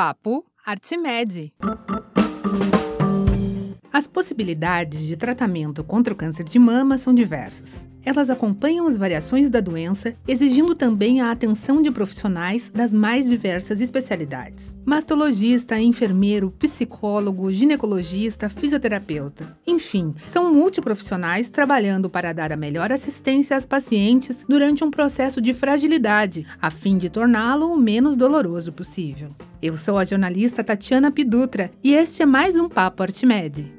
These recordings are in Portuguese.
Papo Artimed. As possibilidades de tratamento contra o câncer de mama são diversas. Elas acompanham as variações da doença, exigindo também a atenção de profissionais das mais diversas especialidades: mastologista, enfermeiro, psicólogo, ginecologista, fisioterapeuta. Enfim, são multiprofissionais trabalhando para dar a melhor assistência às pacientes durante um processo de fragilidade, a fim de torná-lo o menos doloroso possível. Eu sou a jornalista Tatiana Pidutra e este é mais um Papo Artimed.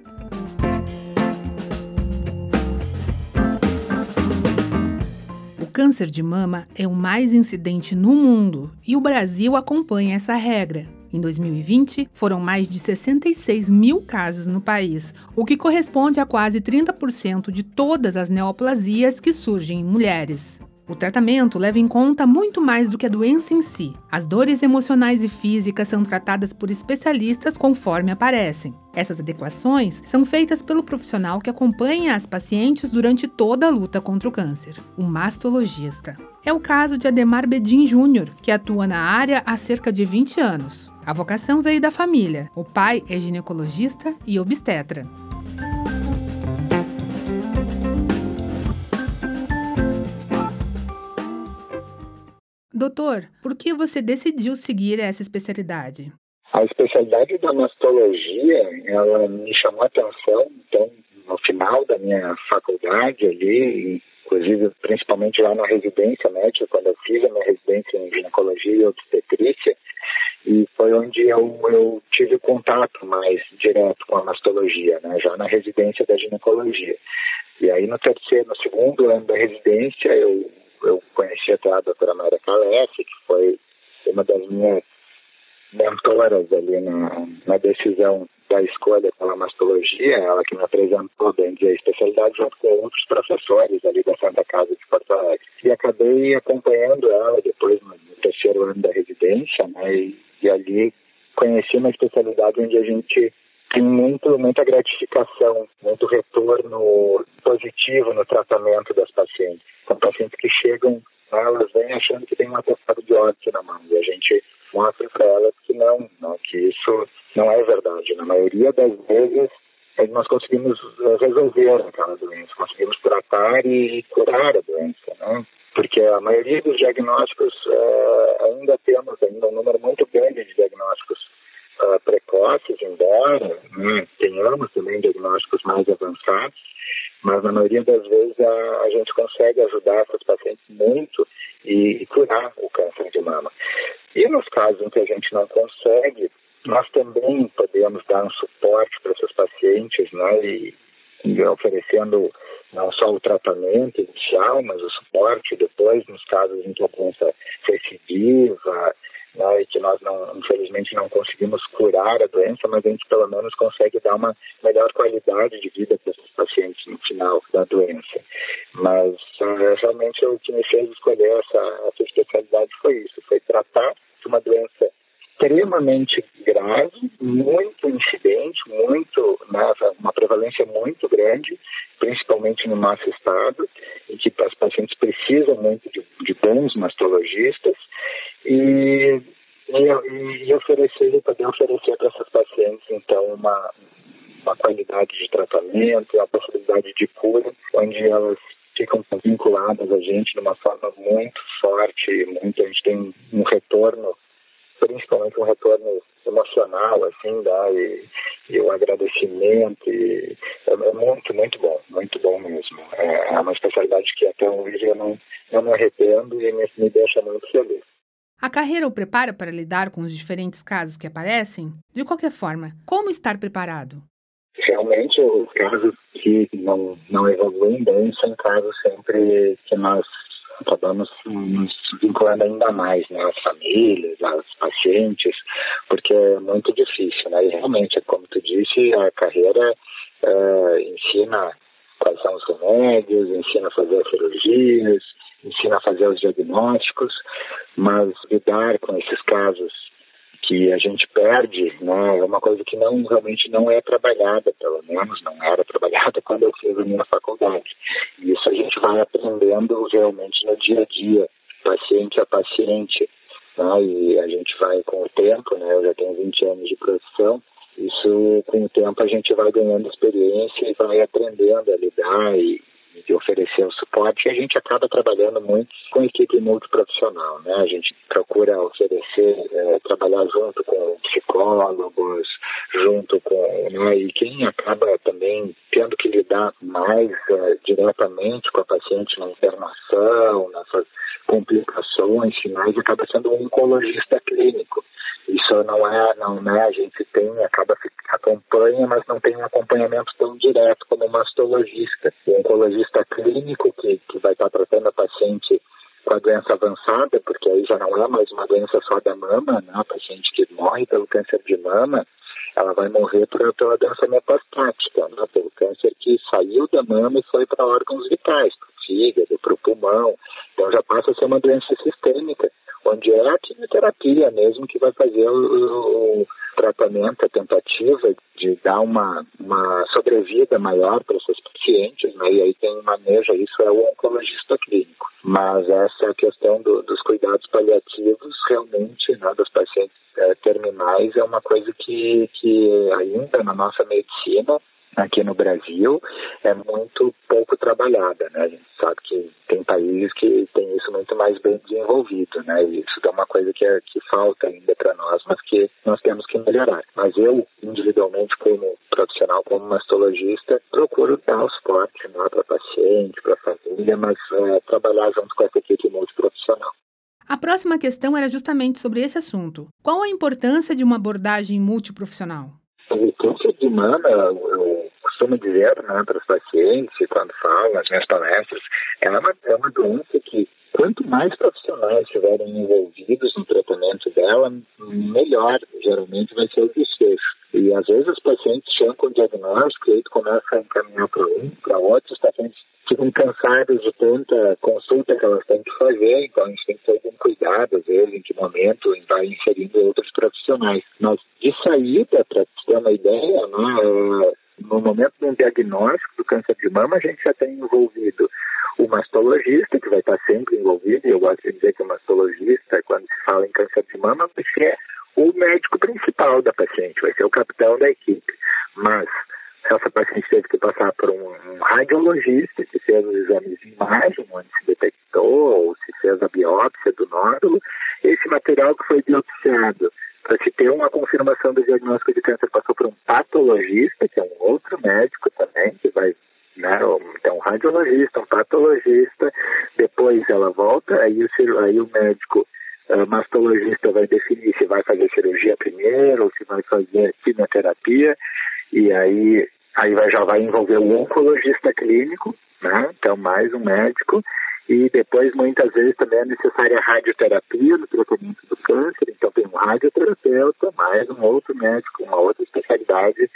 Câncer de mama é o mais incidente no mundo e o Brasil acompanha essa regra. Em 2020, foram mais de 66 mil casos no país, o que corresponde a quase 30% de todas as neoplasias que surgem em mulheres. O tratamento leva em conta muito mais do que a doença em si. As dores emocionais e físicas são tratadas por especialistas conforme aparecem. Essas adequações são feitas pelo profissional que acompanha as pacientes durante toda a luta contra o câncer, o mastologista. É o caso de Ademar Bedin Júnior, que atua na área há cerca de 20 anos. A vocação veio da família. O pai é ginecologista e obstetra. Doutor, por que você decidiu seguir essa especialidade? A especialidade da mastologia, ela me chamou a atenção, então, no final da minha faculdade ali, inclusive principalmente lá na residência médica, quando eu fiz a minha residência em ginecologia e obstetrícia, e foi onde eu, eu tive contato mais direto com a mastologia, né, já na residência da ginecologia. E aí no terceiro, no segundo ano da residência, eu eu conheci até a doutora Maria Calef, que foi uma das minhas mentoras ali na, na decisão da escolha pela mastologia, ela que me apresentou bem a especialidade junto com outros professores ali da Santa Casa de Porto Alegre. E acabei acompanhando ela depois no terceiro ano da residência, né, e, e ali conheci uma especialidade onde a gente tem muito, muita gratificação, muito retorno positivo no tratamento das pacientes. São pacientes que chegam, elas vêm achando que tem um atestado de óbito na mão, e a gente mostra para elas que não, não, que isso não é verdade. Na maioria das vezes, é nós conseguimos eh, resolver aquela doença, conseguimos tratar e curar a doença, né? Porque a maioria dos diagnósticos, é, ainda temos ainda um número muito grande de diagnósticos uh, precoces, embora né, tenhamos também diagnósticos mais avançados, mas na maioria das vezes a, a gente consegue ajudar essas pacientes muito e, e, curar o câncer de mama. E nos casos em que a gente não consegue, nós também podemos dar um suporte para essas pacientes, né, e, e oferecendo não só o tratamento inicial, mas o suporte depois nos casos em que a doença recidiva, né, e que nós não, infelizmente não conseguimos curar a doença, mas a gente pelo menos consegue dar uma melhor qualidade de vida para esses pacientes no final da doença. Mas uh, realmente o que me fez escolher essa, essa especialidade foi isso, foi tratar de uma doença extremamente grave, muito incidente, muito, né, uma prevalência muito grande, principalmente no nosso estado, em que as pacientes precisam muito de, de bons mastologistas e, e, e oferecer, poder oferecer para essas pacientes, então, uma, uma qualidade de tratamento, uma possibilidade de cura, onde elas ficam vinculadas a gente de uma forma muito forte, muito, a gente tem um retorno, principalmente um retorno emocional, assim, né, e, e o agradecimento, e é, é, muito, muito bom, muito bom mesmo. É, é uma especialidade que até hoje eu não, não me arrependo e me, me deixa muito feliz. A carreira o prepara para lidar com os diferentes casos que aparecem? De qualquer forma, como estar preparado? Realmente, os casos que não, não evoluem bem são casos sempre que nós acabamos nos vinculando ainda mais, né? As famílias, as pacientes, porque é muito difícil, né? E realmente, como tu disse, a carreira uh, ensina quais são os remédios, ensina a fazer as cirurgias, ensina a fazer os diagnósticos, mas lidar com esses casos que a gente perde, né, é uma coisa que não realmente não é trabalhada, pelo menos não era trabalhada quando eu fiz a minha faculdade. Isso a gente vai aprendendo realmente no dia a dia, paciente a paciente, né? E a gente vai com o tempo, né? Eu já tenho 20 anos de profissão. Isso, com o tempo, a gente vai ganhando experiência e vai aprendendo a lidar e, de oferecer o suporte e a gente acaba trabalhando muito com equipe multiprofissional, né? A gente procura oferecer, é, trabalhar junto com psicólogos, junto com, né? E quem acaba também tendo que lidar mais é, diretamente com a paciente na internação, nessas complicações finais, acaba sendo um oncologista clínico. Isso não é, não é, a gente tem, acaba acompanha, mas não tem um acompanhamento tão direto como o mastologista, o oncologista clínico que, que vai estar tratando a paciente com a doença avançada, porque aí já não é mais uma doença só da mama, né? A paciente que morre pelo câncer de mama, ela vai morrer por, pela doença metastática, né? pelo câncer que saiu da mama e foi para órgãos vitais, para o fígado, para o pulmão. Então já passa a ser uma doença sistêmica onde é a quimioterapia mesmo que vai fazer o, o tratamento, a tentativa de dar uma, uma sobrevida maior para esses pacientes, né? e aí tem manejo, isso é o oncologista clínico. Mas essa questão do, dos cuidados paliativos, realmente, né, dos pacientes é, terminais, é uma coisa que, que ainda na nossa medicina aqui no Brasil é muito pouco trabalhada, né? A gente sabe que tem países que tem isso muito mais bem desenvolvido, né? E isso é uma coisa que, é, que falta ainda para nós, mas que nós temos que melhorar. Mas eu, individualmente, como profissional, como mastologista, procuro dar o suporte né, para paciente, para família, mas é, trabalhar junto com essa equipe multiprofissional. A próxima questão era justamente sobre esse assunto. Qual a importância de uma abordagem multiprofissional? O câncer de mama, eu costumo dizer né, para os pacientes, quando falo nas minhas palestras, é uma, é uma doença que quanto mais profissionais estiverem envolvidos no tratamento dela, melhor geralmente vai ser o desfecho. E às vezes os pacientes chegam com diagnóstico e aí tu começa a encaminhar para um, para outros, os pacientes ficam cansados de tanta consulta que elas têm que fazer, então a gente tem que ter algum cuidado, às vezes, em que momento vai inserindo outros profissionais. Mas de saída, para ter uma ideia, né, no momento de um diagnóstico do câncer de mama, a gente já tem envolvido o mastologista, que vai estar sempre envolvido, e eu gosto de dizer que o mastologista, quando se fala em câncer de mama, vai ser o médico principal da paciente, vai ser o capitão da equipe. Mas essa paciente teve que passar por um, um radiologista que fez os exames de imagem, onde se detectou ou se fez a biópsia do nódulo. Esse material que foi biopsiado para se ter uma confirmação do diagnóstico de câncer passou por um patologista, que é um outro médico também, que vai né? Então, um radiologista, um patologista, depois ela volta, aí o, aí o médico uh, mastologista vai definir se vai fazer cirurgia primeiro ou se vai fazer quimioterapia, e aí, aí vai, já vai envolver o oncologista clínico, né? Então, mais um médico, e depois, muitas vezes, também é necessária radioterapia no tratamento do câncer, então tem um radioterapeuta, mais um outro médico, uma outra especialidade.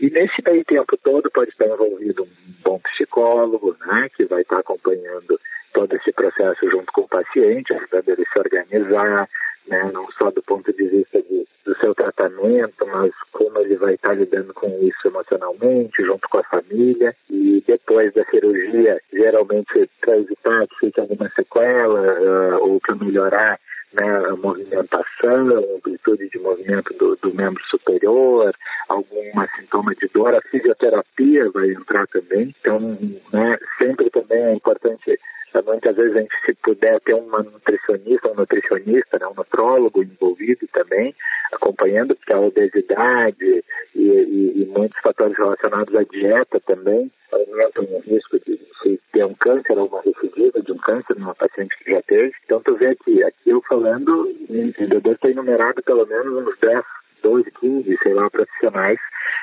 E nesse meio tempo todo pode estar envolvido um bom psicólogo, né, que vai estar acompanhando todo esse processo junto com o paciente, ajudando ele a se organizar, né, não só do ponto de vista de, seu tratamento, mas como ele vai estar lidando com isso emocionalmente, junto com a família. E depois da cirurgia, geralmente para evitar que fique alguma sequela uh, ou para melhorar né, a movimentação, a amplitude de movimento do, do membro superior, algum sintoma de dor, a fisioterapia vai entrar também. Então, né, sempre também é importante muitas vezes a gente se puder ter uma nutricionista, um nutricionista, né, um nutrólogo envolvido também, acompanhando, porque a obesidade e, e, e muitos fatores relacionados à dieta também aumentam o risco de se ter um câncer ou uma recidiva de um câncer numa paciente que já teve. Então tu vê aqui, aqui eu falando, o dever ter enumerado pelo menos uns 10 12, 15, sei lá, profissionais,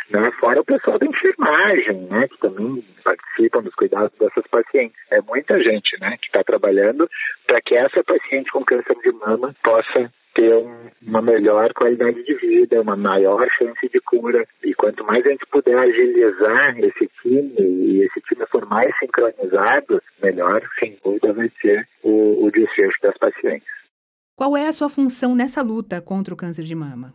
né? Fora o pessoal da enfermagem, né? Que também participam dos cuidados dessas pacientes. É muita gente, né? Que está trabalhando para que essa paciente com câncer de mama possa ter um, uma melhor qualidade de vida, uma maior chance de cura. E quanto mais a gente puder agilizar esse time e esse time for mais sincronizado, melhor, sem dúvida, vai ser o, o desfecho das pacientes. Qual é a sua função nessa luta contra o câncer de mama?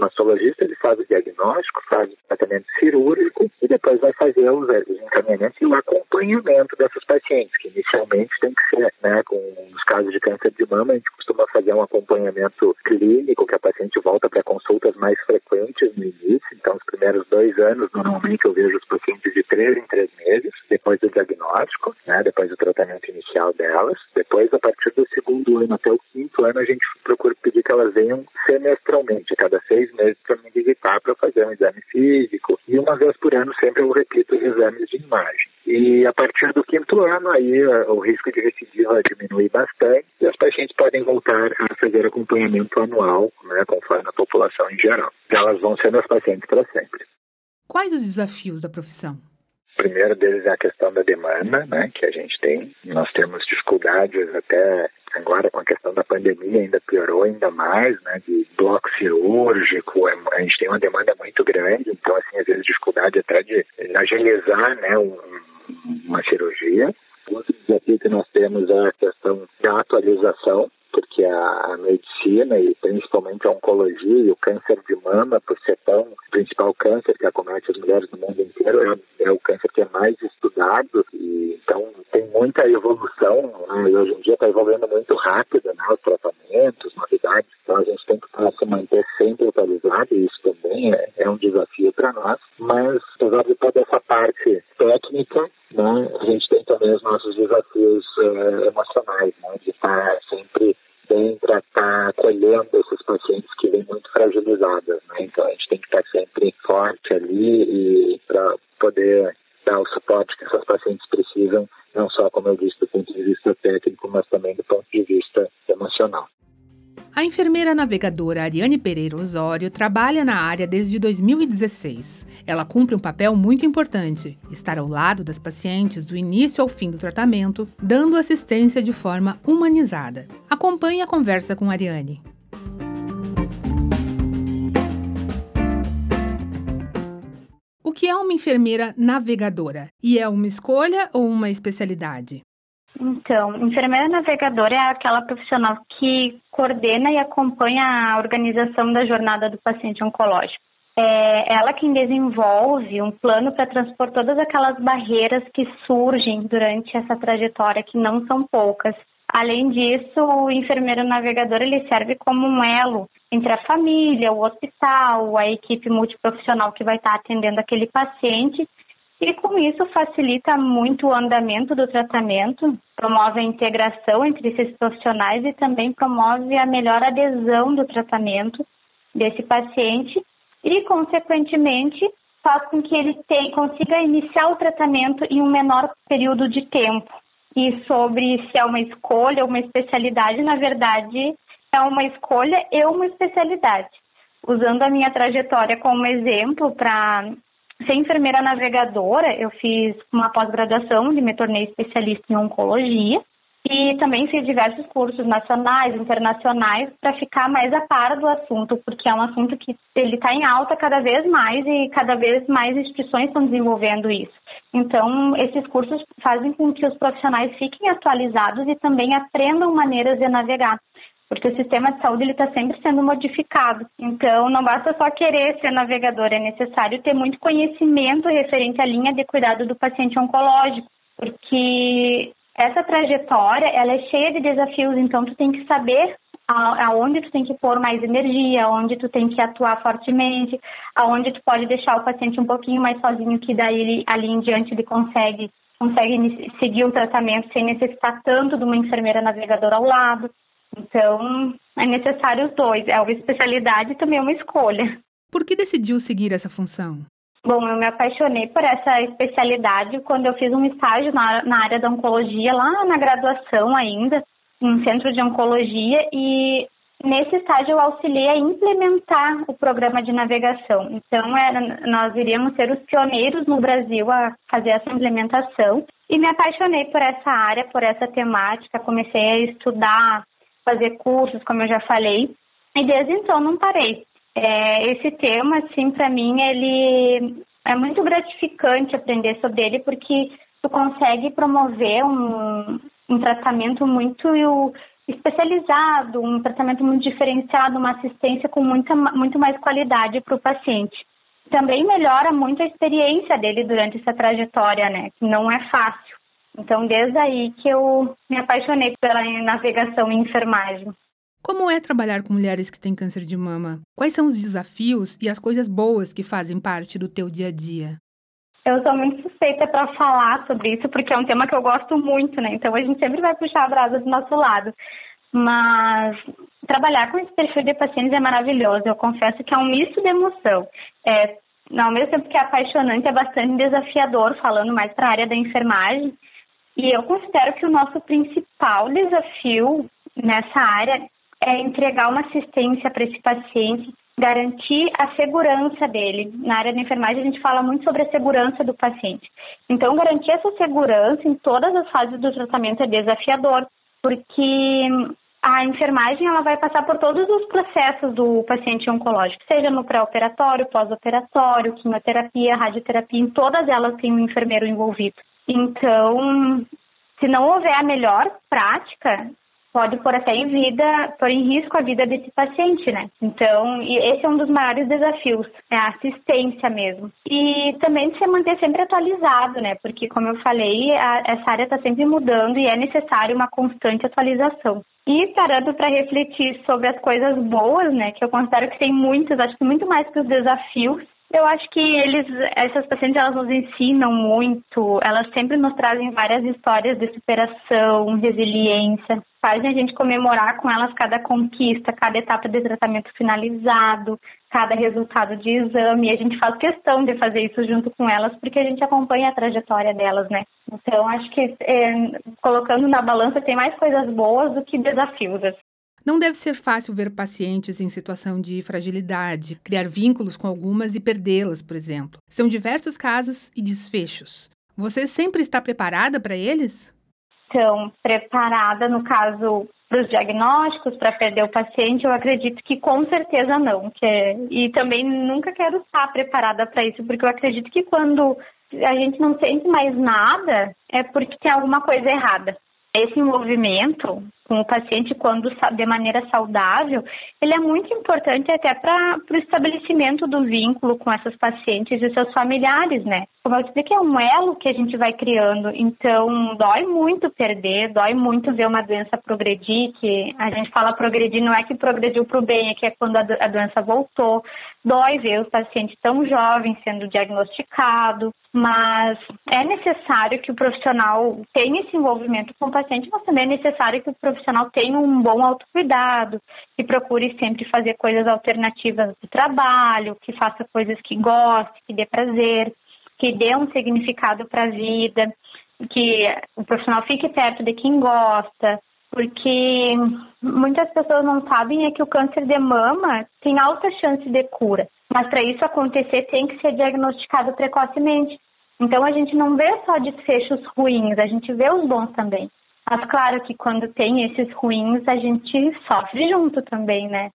Mastologista ele faz o diagnóstico, faz o tratamento cirúrgico e depois vai fazer os, os encaminhamentos e o acompanhamento dessas pacientes, que inicialmente tem que ser, né, com os casos de câncer de mama, a gente costuma fazer um acompanhamento clínico, que a paciente volta para consultas mais frequentes no início, então os primeiros dois anos, normalmente eu vejo os pacientes de três em três meses, depois do diagnóstico, né, depois do tratamento inicial delas, depois a partir do segundo ano até o quinto ano a gente procura pedir que elas venham semestralmente, a cada seis meses para me visitar para fazer um exame físico e uma vez por ano sempre eu repito os exames de imagem. E a partir do quinto ano aí o risco de recidiva diminui bastante e as pacientes podem voltar a fazer acompanhamento anual, né, conforme a população em geral. Elas vão ser meus pacientes para sempre. Quais os desafios da profissão? O primeiro deles é a questão da demanda, né, que a gente tem. Nós temos dificuldades até agora com a questão da pandemia ainda piorou ainda mais, né, de bloco cirúrgico, é, a gente tem uma demanda muito grande, então assim, às vezes dificuldade até de agilizar, né, um, uma cirurgia. Outro desafio que nós temos é a questão da atualização, porque a, medicina e principalmente a oncologia e o câncer de mama, por ser tão principal câncer que acomete as mulheres no mundo inteiro, é, é o câncer que é mais estudado e então tem muita evolução né? e hoje em dia está evoluindo muito rápido, né? Os tratamentos, novidades, então a gente tem que se manter sempre atualizado e isso também é, é um desafio para nós, mas apesar de toda essa parte técnica, né, a gente tem também os nossos desafios uh, emocionais, né, de estar sempre bem estar acolhendo esses pacientes que vêm muito fragilizadas. Né? Então a gente tem que estar sempre forte ali e para poder dar o suporte que essas pacientes precisam, não só, como eu disse, do ponto de vista técnico, mas também do ponto de vista. A enfermeira navegadora Ariane Pereira Osório trabalha na área desde 2016. Ela cumpre um papel muito importante: estar ao lado das pacientes do início ao fim do tratamento, dando assistência de forma humanizada. Acompanhe a conversa com Ariane. O que é uma enfermeira navegadora? E é uma escolha ou uma especialidade? Então, enfermeira navegadora é aquela profissional que coordena e acompanha a organização da jornada do paciente oncológico. É ela quem desenvolve um plano para transpor todas aquelas barreiras que surgem durante essa trajetória, que não são poucas. Além disso, o enfermeiro navegador ele serve como um elo entre a família, o hospital, a equipe multiprofissional que vai estar atendendo aquele paciente e com isso facilita muito o andamento do tratamento, promove a integração entre esses profissionais e também promove a melhor adesão do tratamento desse paciente e, consequentemente, faz com que ele tenha, consiga iniciar o tratamento em um menor período de tempo. E sobre se é uma escolha ou uma especialidade, na verdade, é uma escolha e uma especialidade. Usando a minha trajetória como exemplo para ser enfermeira navegadora, eu fiz uma pós-graduação e me tornei especialista em oncologia. E também fiz diversos cursos nacionais, internacionais, para ficar mais a par do assunto, porque é um assunto que ele está em alta cada vez mais e cada vez mais instituições estão desenvolvendo isso. Então, esses cursos fazem com que os profissionais fiquem atualizados e também aprendam maneiras de navegar porque o sistema de saúde está sempre sendo modificado. Então, não basta só querer ser navegador, é necessário ter muito conhecimento referente à linha de cuidado do paciente oncológico, porque essa trajetória ela é cheia de desafios, então tu tem que saber aonde tu tem que pôr mais energia, aonde tu tem que atuar fortemente, aonde tu pode deixar o paciente um pouquinho mais sozinho, que daí ele, ali em diante ele consegue consegue seguir o tratamento sem necessitar tanto de uma enfermeira navegadora ao lado. Então, é necessário os dois. É uma especialidade e também é uma escolha. Por que decidiu seguir essa função? Bom, eu me apaixonei por essa especialidade quando eu fiz um estágio na, na área da oncologia, lá na graduação ainda, em centro de oncologia, e nesse estágio eu auxiliei a implementar o programa de navegação. Então, era, nós iríamos ser os pioneiros no Brasil a fazer essa implementação. E me apaixonei por essa área, por essa temática, comecei a estudar fazer cursos, como eu já falei, e desde então não parei. É, esse tema, assim, para mim, ele é muito gratificante aprender sobre ele, porque tu consegue promover um, um tratamento muito especializado, um tratamento muito diferenciado, uma assistência com muita, muito mais qualidade para o paciente. Também melhora muito a experiência dele durante essa trajetória, né? Que não é fácil. Então, desde aí que eu me apaixonei pela navegação e enfermagem. Como é trabalhar com mulheres que têm câncer de mama? Quais são os desafios e as coisas boas que fazem parte do teu dia a dia? Eu sou muito suspeita para falar sobre isso, porque é um tema que eu gosto muito, né? Então a gente sempre vai puxar a brasa do nosso lado. Mas trabalhar com esse perfil de pacientes é maravilhoso. Eu confesso que é um misto de emoção. É, ao mesmo tempo que é apaixonante, é bastante desafiador, falando mais para a área da enfermagem. E eu considero que o nosso principal desafio nessa área é entregar uma assistência para esse paciente, garantir a segurança dele. Na área da enfermagem, a gente fala muito sobre a segurança do paciente. Então, garantir essa segurança em todas as fases do tratamento é desafiador, porque a enfermagem ela vai passar por todos os processos do paciente oncológico, seja no pré-operatório, pós-operatório, quimioterapia, radioterapia, em todas elas tem um enfermeiro envolvido. Então, se não houver a melhor prática, pode pôr até em vida, pôr em risco a vida desse paciente, né? Então, esse é um dos maiores desafios, é a assistência mesmo. E também se manter sempre atualizado, né? Porque, como eu falei, a, essa área está sempre mudando e é necessário uma constante atualização. E parando para refletir sobre as coisas boas, né? Que eu considero que tem muitas, acho que muito mais que os desafios, eu acho que eles, essas pacientes, elas nos ensinam muito. Elas sempre nos trazem várias histórias de superação, resiliência. Fazem a gente comemorar com elas cada conquista, cada etapa de tratamento finalizado, cada resultado de exame. E a gente faz questão de fazer isso junto com elas, porque a gente acompanha a trajetória delas, né? Então, acho que é, colocando na balança tem mais coisas boas do que desafios. Não deve ser fácil ver pacientes em situação de fragilidade, criar vínculos com algumas e perdê-las, por exemplo. São diversos casos e desfechos. Você sempre está preparada para eles? Então, preparada no caso para os diagnósticos, para perder o paciente, eu acredito que com certeza não. Que é... E também nunca quero estar preparada para isso, porque eu acredito que quando a gente não sente mais nada, é porque tem alguma coisa errada. Esse envolvimento com o paciente quando de maneira saudável, ele é muito importante até para o estabelecimento do vínculo com essas pacientes e seus familiares, né? Como eu expliquei, é um elo que a gente vai criando, então dói muito perder, dói muito ver uma doença progredir, que a gente fala progredir, não é que progrediu para o bem, é que é quando a, doença voltou, dói ver o paciente tão jovem sendo diagnosticado, mas é necessário que o profissional tenha esse envolvimento com o paciente, mas também é necessário que o profissional tenha um bom autocuidado, que procure sempre fazer coisas alternativas do trabalho, que faça coisas que goste, que dê prazer, que dê um significado para a vida, que o profissional fique perto de quem gosta, porque muitas pessoas não sabem é que o câncer de mama tem alta chance de cura, mas para isso acontecer tem que ser diagnosticado precocemente. Então a gente não vê só desfechos ruins, a gente vê os bons também. Mas claro que quando tem esses ruins, a gente sofre junto também, né?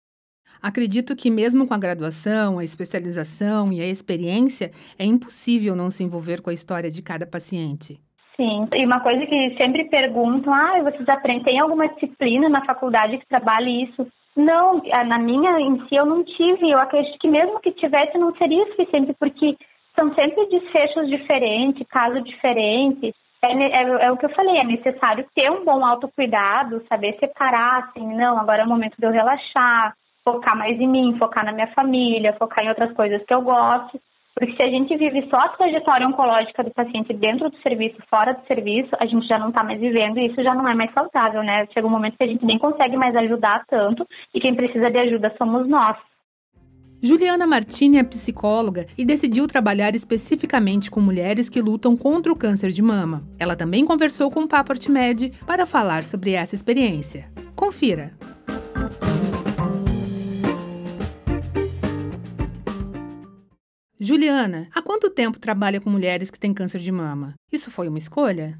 Acredito que mesmo com a graduação, a especialização e a experiência, é impossível não se envolver com a história de cada paciente. Sim, e uma coisa que sempre perguntam, ah, vocês aprendem, alguma disciplina na faculdade que trabalhe isso? Não, na minha em si eu não tive, eu acredito que mesmo que tivesse não seria suficiente, porque são sempre desfechos diferentes, casos diferentes, é, é, é, o que eu falei, é necessário ter um bom autocuidado, saber separar, assim, não, agora é o momento de eu relaxar, focar mais em mim, focar na minha família, focar em outras coisas que eu gosto. Porque se a gente vive só a trajetória oncológica do paciente dentro do serviço, fora do serviço, a gente já não está mais vivendo e isso já não é mais saudável, né? Chega um momento que a gente nem consegue mais ajudar tanto e quem precisa de ajuda somos nós. Juliana Martini é psicóloga e decidiu trabalhar especificamente com mulheres que lutam contra o câncer de mama. Ela também conversou com o Papo Artimed para falar sobre essa experiência. Confira! Juliana, há quanto tempo trabalha com mulheres que têm câncer de mama? Isso foi uma escolha?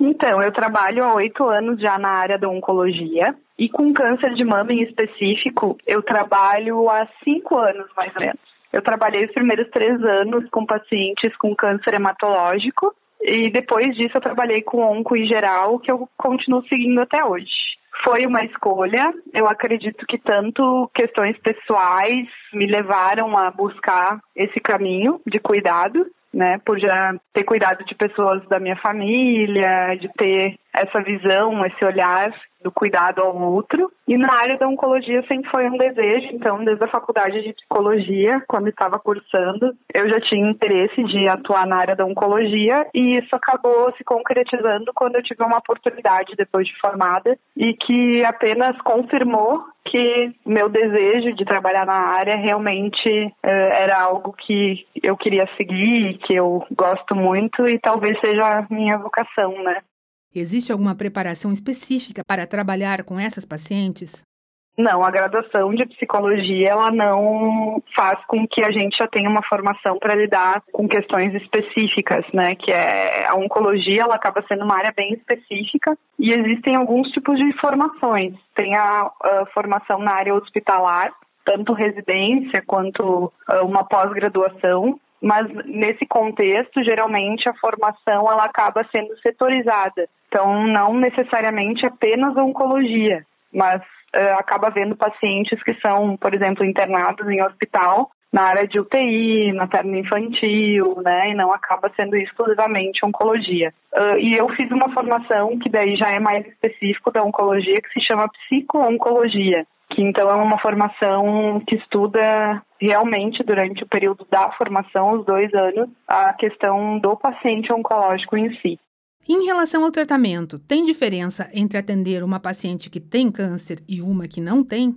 Então, eu trabalho há oito anos já na área da oncologia e com câncer de mama em específico, eu trabalho há cinco anos mais ou menos. Eu trabalhei os primeiros três anos com pacientes com câncer hematológico e depois disso eu trabalhei com onco em geral, que eu continuo seguindo até hoje. Foi uma escolha. Eu acredito que tanto questões pessoais me levaram a buscar esse caminho de cuidado, né? Por já ter cuidado de pessoas da minha família, de ter essa visão, esse olhar do cuidado ao outro. E na área da oncologia sempre foi um desejo, então, desde a faculdade de psicologia, quando estava cursando, eu já tinha interesse de atuar na área da oncologia e isso acabou se concretizando quando eu tive uma oportunidade depois de formada e que apenas confirmou que meu desejo de trabalhar na área realmente eh, era algo que eu queria seguir, que eu gosto muito e talvez seja a minha vocação, né? Existe alguma preparação específica para trabalhar com essas pacientes? Não, a graduação de psicologia ela não faz com que a gente já tenha uma formação para lidar com questões específicas, né? Que é a oncologia, ela acaba sendo uma área bem específica e existem alguns tipos de formações. Tem a, a formação na área hospitalar, tanto residência quanto uh, uma pós-graduação, mas nesse contexto, geralmente a formação ela acaba sendo setorizada. Então, não necessariamente apenas oncologia, mas uh, acaba vendo pacientes que são, por exemplo, internados em hospital na área de UTI, materno infantil, né, e não acaba sendo exclusivamente oncologia. Uh, e eu fiz uma formação que daí já é mais específico da oncologia, que se chama psico-oncologia, que então é uma formação que estuda realmente durante o período da formação, os dois anos, a questão do paciente oncológico em si. Em relação ao tratamento, tem diferença entre atender uma paciente que tem câncer e uma que não tem?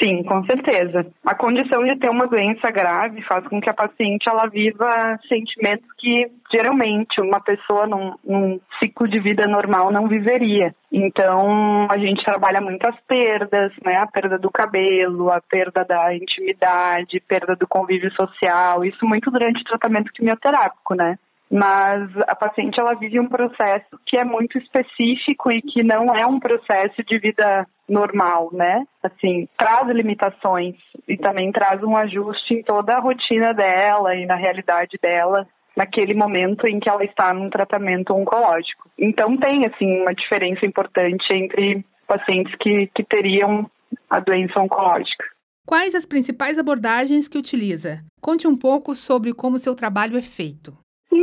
Sim, com certeza. A condição de ter uma doença grave faz com que a paciente ela viva sentimentos que geralmente uma pessoa num, num ciclo de vida normal não viveria. Então a gente trabalha muitas perdas, né? A perda do cabelo, a perda da intimidade, perda do convívio social, isso muito durante o tratamento quimioterápico, né? Mas a paciente ela vive um processo que é muito específico e que não é um processo de vida normal, né? Assim, traz limitações e também traz um ajuste em toda a rotina dela e na realidade dela naquele momento em que ela está num tratamento oncológico. Então tem assim uma diferença importante entre pacientes que, que teriam a doença oncológica. Quais as principais abordagens que utiliza? Conte um pouco sobre como seu trabalho é feito.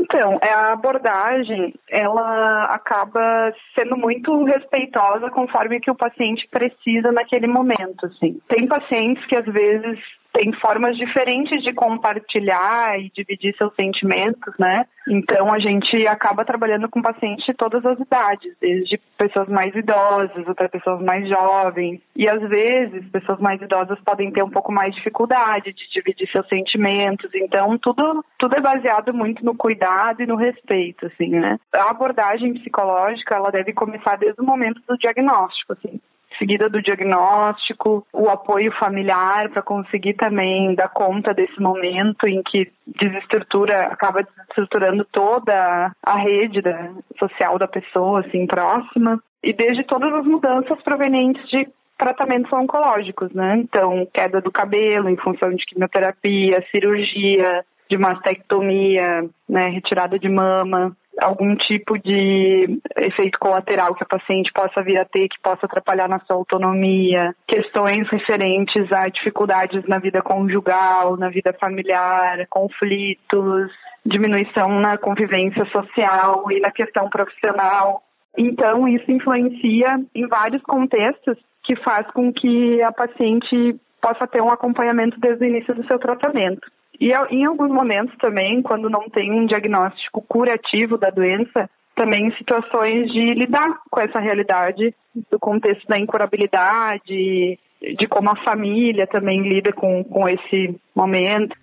Então, é, a abordagem, ela acaba sendo muito respeitosa conforme que o paciente precisa naquele momento, assim. Tem pacientes que às vezes tem formas diferentes de compartilhar e dividir seus sentimentos, né? Então a gente acaba trabalhando com pacientes de todas as idades, desde pessoas mais idosas até pessoas mais jovens. E às vezes pessoas mais idosas podem ter um pouco mais de dificuldade de dividir seus sentimentos. Então tudo tudo é baseado muito no cuidado e no respeito, assim, né? A abordagem psicológica ela deve começar desde o momento do diagnóstico, assim seguida do diagnóstico, o apoio familiar para conseguir também dar conta desse momento em que desestrutura, acaba desestruturando toda a rede da, social da pessoa, assim, próxima. E desde todas as mudanças provenientes de tratamentos oncológicos, né? Então, queda do cabelo em função de quimioterapia, cirurgia, de mastectomia, né, retirada de mama, algum tipo de efeito colateral que a paciente possa vir a ter, que possa atrapalhar na sua autonomia, questões referentes a dificuldades na vida conjugal, na vida familiar, conflitos, diminuição na convivência social e na questão profissional. Então, isso influencia em vários contextos que faz com que a paciente possa ter um acompanhamento desde o início do seu tratamento. E em alguns momentos também, quando não tem um diagnóstico curativo da doença, também situações de lidar com essa realidade do contexto da incurabilidade, de como a família também lida com, com esse momento.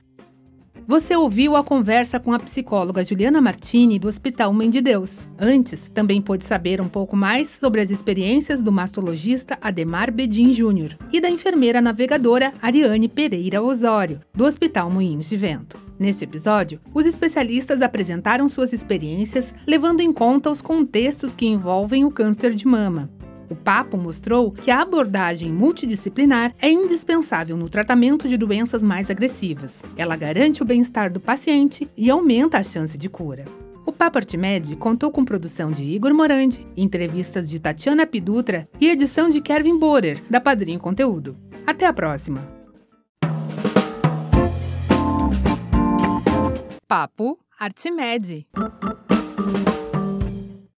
Você ouviu a conversa com a psicóloga Juliana Martini do Hospital Mãe de Deus. Antes, também pôde saber um pouco mais sobre as experiências do mastologista Ademar Bedin Júnior e da enfermeira navegadora Ariane Pereira Osório, do Hospital Moinhos de Vento. Neste episódio, os especialistas apresentaram suas experiências levando em conta os contextos que envolvem o câncer de mama. O papo mostrou que a abordagem multidisciplinar é indispensável no tratamento de doenças mais agressivas. Ela garante o bem-estar do paciente e aumenta a chance de cura. O Papo Artimed contou com produção de Igor Morandi, entrevistas de Tatiana Pidutra e edição de Kevin Borer, da Padrim Conteúdo. Até a próxima! Papo Artimed.